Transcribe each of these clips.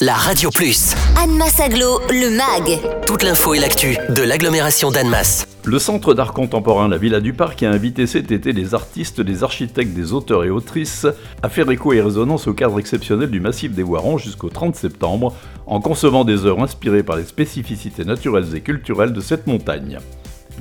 la Radio Plus. Annemasse Aglo, le MAG. Toute l'info et l'actu de l'agglomération d'Annemasse. Le Centre d'art contemporain La Villa du Parc a invité cet été des artistes, des architectes, des auteurs et autrices à faire écho et résonance au cadre exceptionnel du massif des Voirons jusqu'au 30 septembre, en concevant des œuvres inspirées par les spécificités naturelles et culturelles de cette montagne.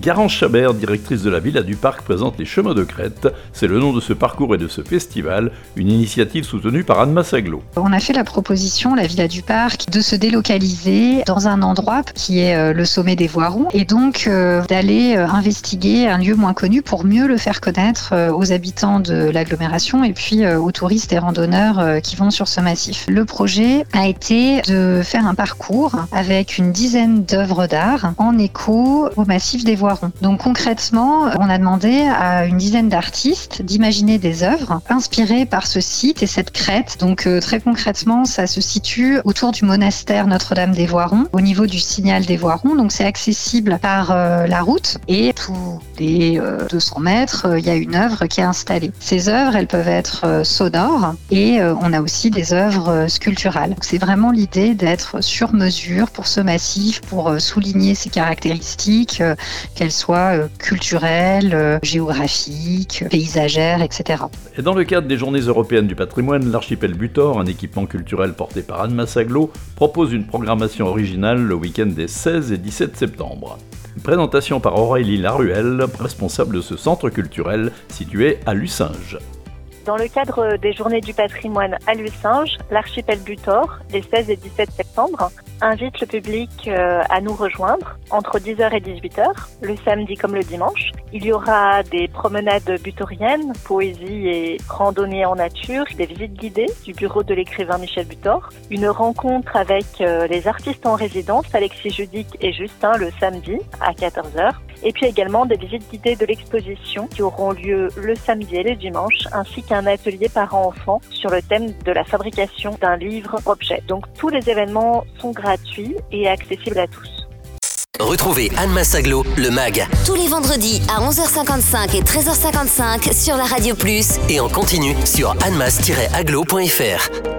Garance Chabert, directrice de la Villa du Parc, présente les Chemins de Crète. C'est le nom de ce parcours et de ce festival, une initiative soutenue par Anne Massaglo. On a fait la proposition, la Villa du Parc, de se délocaliser dans un endroit qui est euh, le sommet des Voirons et donc euh, d'aller euh, investiguer un lieu moins connu pour mieux le faire connaître aux habitants de l'agglomération et puis aux touristes et randonneurs qui vont sur ce massif. Le projet a été de faire un parcours avec une dizaine d'œuvres d'art en écho au massif des Voirons donc concrètement, on a demandé à une dizaine d'artistes d'imaginer des œuvres inspirées par ce site et cette crête. Donc euh, très concrètement, ça se situe autour du monastère Notre-Dame des Voirons, au niveau du signal des Voirons. Donc c'est accessible par euh, la route et tous les 200 euh, mètres, il y a une œuvre qui est installée. Ces œuvres, elles peuvent être sonores et on a aussi des œuvres sculpturales. C'est vraiment l'idée d'être sur mesure pour ce massif, pour souligner ses caractéristiques, qu'elles soient euh, culturelles, euh, géographiques, paysagères, etc. Et dans le cadre des Journées européennes du patrimoine, l'archipel Butor, un équipement culturel porté par Anne Massaglo, propose une programmation originale le week-end des 16 et 17 septembre. présentation par Aurélie Laruelle, responsable de ce centre culturel situé à Lucinge. Dans le cadre des Journées du patrimoine à Lucinge, l'archipel Butor, les 16 et 17 septembre, invite le public euh, à nous rejoindre entre 10h et 18h, le samedi comme le dimanche. Il y aura des promenades butoriennes, poésie et randonnée en nature, des visites guidées du bureau de l'écrivain Michel Butor, une rencontre avec euh, les artistes en résidence, Alexis Judic et Justin, le samedi à 14h, et puis également des visites guidées de l'exposition qui auront lieu le samedi et le dimanche, ainsi qu'un atelier parents-enfants sur le thème de la fabrication d'un livre-objet. Donc tous les événements sont gratuits gratuit et accessible à tous. Retrouvez Anne Massaglo, le MAG. Tous les vendredis à 11h55 et 13h55 sur la Radio Plus. Et en continu sur annemass-aglo.fr.